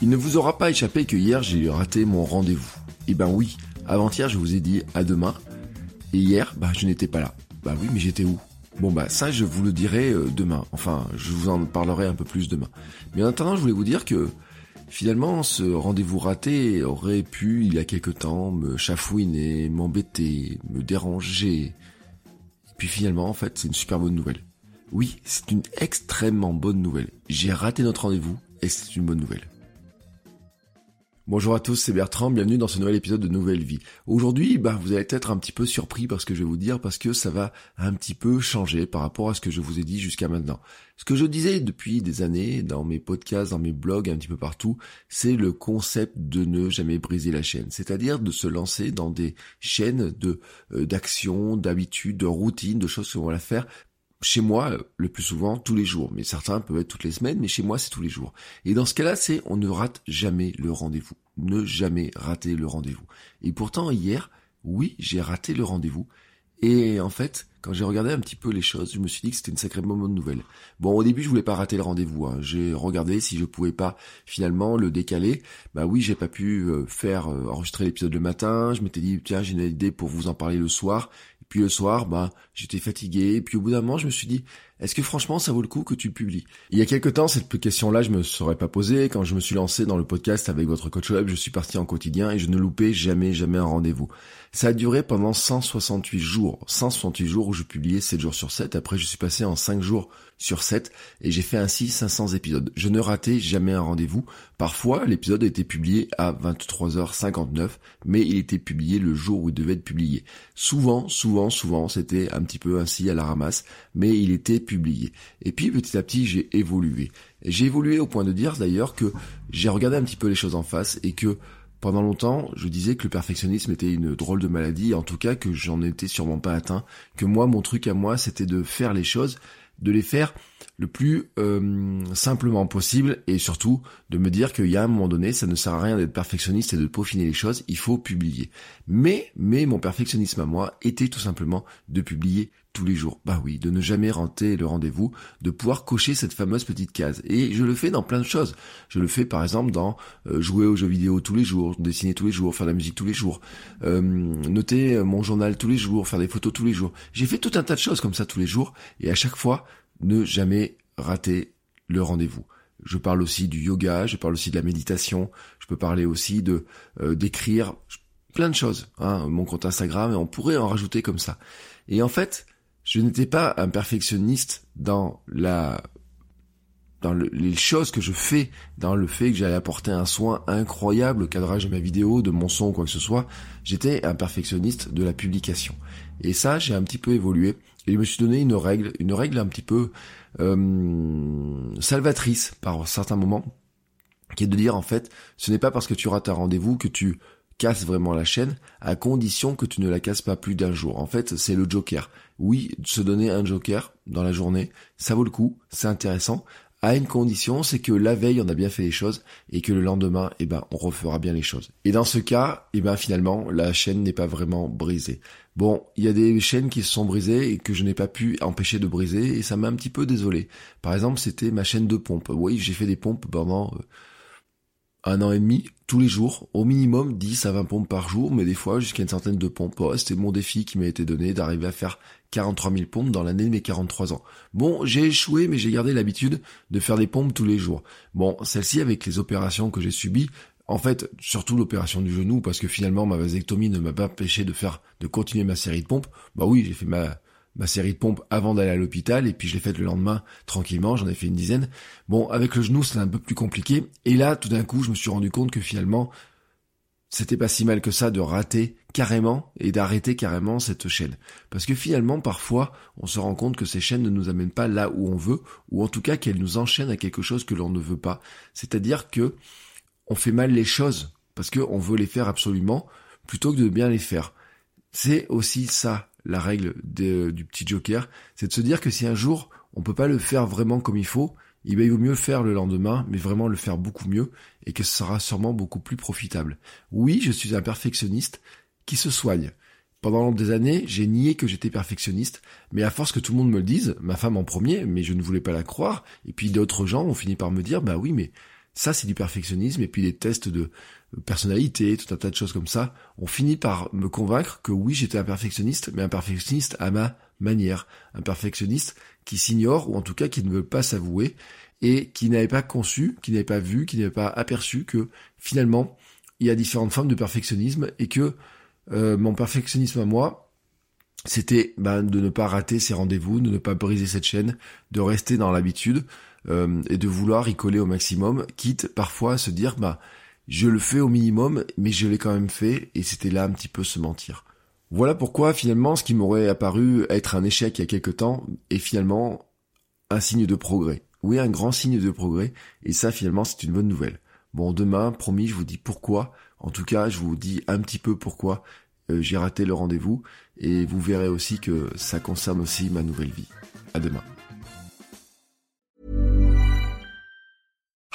Il ne vous aura pas échappé que hier j'ai raté mon rendez-vous. Eh ben oui, avant-hier je vous ai dit à demain. Et hier, bah je n'étais pas là. Bah oui, mais j'étais où? Bon bah ça je vous le dirai euh, demain. Enfin, je vous en parlerai un peu plus demain. Mais en attendant, je voulais vous dire que finalement ce rendez-vous raté aurait pu il y a quelque temps me chafouiner, m'embêter, me déranger. Et puis finalement en fait, c'est une super bonne nouvelle. Oui, c'est une extrêmement bonne nouvelle. J'ai raté notre rendez-vous et c'est une bonne nouvelle. Bonjour à tous, c'est Bertrand, bienvenue dans ce nouvel épisode de Nouvelle Vie. Aujourd'hui, bah, vous allez être un petit peu surpris par ce que je vais vous dire parce que ça va un petit peu changer par rapport à ce que je vous ai dit jusqu'à maintenant. Ce que je disais depuis des années dans mes podcasts, dans mes blogs, un petit peu partout, c'est le concept de ne jamais briser la chaîne. C'est-à-dire de se lancer dans des chaînes de euh, d'actions, d'habitudes, de routines, de choses qu'on va faire chez moi, euh, le plus souvent, tous les jours. Mais certains peuvent être toutes les semaines, mais chez moi, c'est tous les jours. Et dans ce cas-là, c'est on ne rate jamais le rendez-vous. Ne jamais rater le rendez-vous. Et pourtant, hier, oui, j'ai raté le rendez-vous. Et en fait, quand j'ai regardé un petit peu les choses, je me suis dit que c'était une sacrée bonne nouvelle. Bon, au début, je voulais pas rater le rendez-vous. Hein. J'ai regardé si je pouvais pas finalement le décaler. Bah oui, j'ai pas pu euh, faire euh, enregistrer l'épisode le matin. Je m'étais dit tiens, j'ai une idée pour vous en parler le soir. Puis le soir, bah, j'étais fatigué. Puis au bout d'un moment, je me suis dit, est-ce que franchement, ça vaut le coup que tu publies? Il y a quelque temps, cette question-là, je me serais pas posée. Quand je me suis lancé dans le podcast avec votre coach web, je suis parti en quotidien et je ne loupais jamais, jamais un rendez-vous. Ça a duré pendant 168 jours. 168 jours où je publiais 7 jours sur 7. Après, je suis passé en 5 jours sur 7 et j'ai fait ainsi 500 épisodes. Je ne ratais jamais un rendez-vous. Parfois, l'épisode été publié à 23h59, mais il était publié le jour où il devait être publié. Souvent, souvent, souvent, c'était un petit peu ainsi à la ramasse, mais il était Et puis, petit à petit, j'ai évolué. J'ai évolué au point de dire d'ailleurs que j'ai regardé un petit peu les choses en face et que pendant longtemps, je disais que le perfectionnisme était une drôle de maladie, en tout cas que j'en étais sûrement pas atteint, que moi, mon truc à moi, c'était de faire les choses, de les faire le plus euh, simplement possible et surtout de me dire qu'il y a un moment donné, ça ne sert à rien d'être perfectionniste et de peaufiner les choses, il faut publier. Mais, mais mon perfectionnisme à moi était tout simplement de publier tous les jours. Bah oui, de ne jamais rater le rendez-vous, de pouvoir cocher cette fameuse petite case. Et je le fais dans plein de choses. Je le fais par exemple dans euh, jouer aux jeux vidéo tous les jours, dessiner tous les jours, faire de la musique tous les jours, euh, noter mon journal tous les jours, faire des photos tous les jours. J'ai fait tout un tas de choses comme ça tous les jours et à chaque fois, ne jamais rater le rendez-vous. Je parle aussi du yoga, je parle aussi de la méditation, je peux parler aussi de euh, d'écrire plein de choses. Hein, mon compte Instagram, et on pourrait en rajouter comme ça. Et en fait, je n'étais pas un perfectionniste dans la dans les choses que je fais, dans le fait que j'allais apporter un soin incroyable au cadrage de ma vidéo, de mon son, quoi que ce soit, j'étais un perfectionniste de la publication. Et ça, j'ai un petit peu évolué et je me suis donné une règle, une règle un petit peu euh, salvatrice par certains moments, qui est de dire en fait, ce n'est pas parce que tu rates un rendez-vous que tu casse vraiment la chaîne, à condition que tu ne la casses pas plus d'un jour. En fait, c'est le joker. Oui, se donner un joker dans la journée, ça vaut le coup, c'est intéressant, à une condition, c'est que la veille, on a bien fait les choses et que le lendemain, eh ben, on refera bien les choses. Et dans ce cas, eh ben, finalement, la chaîne n'est pas vraiment brisée. Bon, il y a des chaînes qui se sont brisées et que je n'ai pas pu empêcher de briser et ça m'a un petit peu désolé. Par exemple, c'était ma chaîne de pompe. Oui, j'ai fait des pompes pendant euh, un an et demi, tous les jours, au minimum 10 à 20 pompes par jour, mais des fois jusqu'à une centaine de pompes. c'était mon défi qui m'a été donné d'arriver à faire 43 000 pompes dans l'année de mes 43 ans. Bon, j'ai échoué, mais j'ai gardé l'habitude de faire des pompes tous les jours. Bon, celle-ci avec les opérations que j'ai subies, en fait, surtout l'opération du genou, parce que finalement ma vasectomie ne m'a pas empêché de faire, de continuer ma série de pompes. Bah oui, j'ai fait ma, ma série de pompes avant d'aller à l'hôpital et puis je l'ai faite le lendemain tranquillement, j'en ai fait une dizaine. Bon, avec le genou, c'est un peu plus compliqué et là, tout d'un coup, je me suis rendu compte que finalement c'était pas si mal que ça de rater carrément et d'arrêter carrément cette chaîne. Parce que finalement, parfois, on se rend compte que ces chaînes ne nous amènent pas là où on veut, ou en tout cas qu'elles nous enchaînent à quelque chose que l'on ne veut pas. C'est-à-dire que on fait mal les choses parce qu'on veut les faire absolument plutôt que de bien les faire. C'est aussi ça la règle du petit joker, c'est de se dire que si un jour on peut pas le faire vraiment comme il faut, eh ben, il vaut mieux faire le lendemain, mais vraiment le faire beaucoup mieux, et que ce sera sûrement beaucoup plus profitable. Oui, je suis un perfectionniste qui se soigne. Pendant des années, j'ai nié que j'étais perfectionniste, mais à force que tout le monde me le dise, ma femme en premier, mais je ne voulais pas la croire, et puis d'autres gens ont fini par me dire, bah oui, mais ça c'est du perfectionnisme, et puis les tests de personnalité, tout un tas de choses comme ça, ont fini par me convaincre que oui, j'étais un perfectionniste, mais un perfectionniste à ma manière, un perfectionniste qui s'ignore, ou en tout cas qui ne veut pas s'avouer, et qui n'avait pas conçu, qui n'avait pas vu, qui n'avait pas aperçu que finalement, il y a différentes formes de perfectionnisme, et que euh, mon perfectionnisme à moi, c'était ben, de ne pas rater ces rendez-vous, de ne pas briser cette chaîne, de rester dans l'habitude, euh, et de vouloir y coller au maximum, quitte parfois à se dire, bah, je le fais au minimum, mais je l'ai quand même fait, et c'était là un petit peu se mentir. Voilà pourquoi finalement ce qui m'aurait apparu être un échec il y a quelque temps est finalement un signe de progrès. Oui, un grand signe de progrès, et ça finalement c'est une bonne nouvelle. Bon, demain, promis, je vous dis pourquoi. En tout cas, je vous dis un petit peu pourquoi euh, j'ai raté le rendez-vous, et vous verrez aussi que ça concerne aussi ma nouvelle vie. À demain.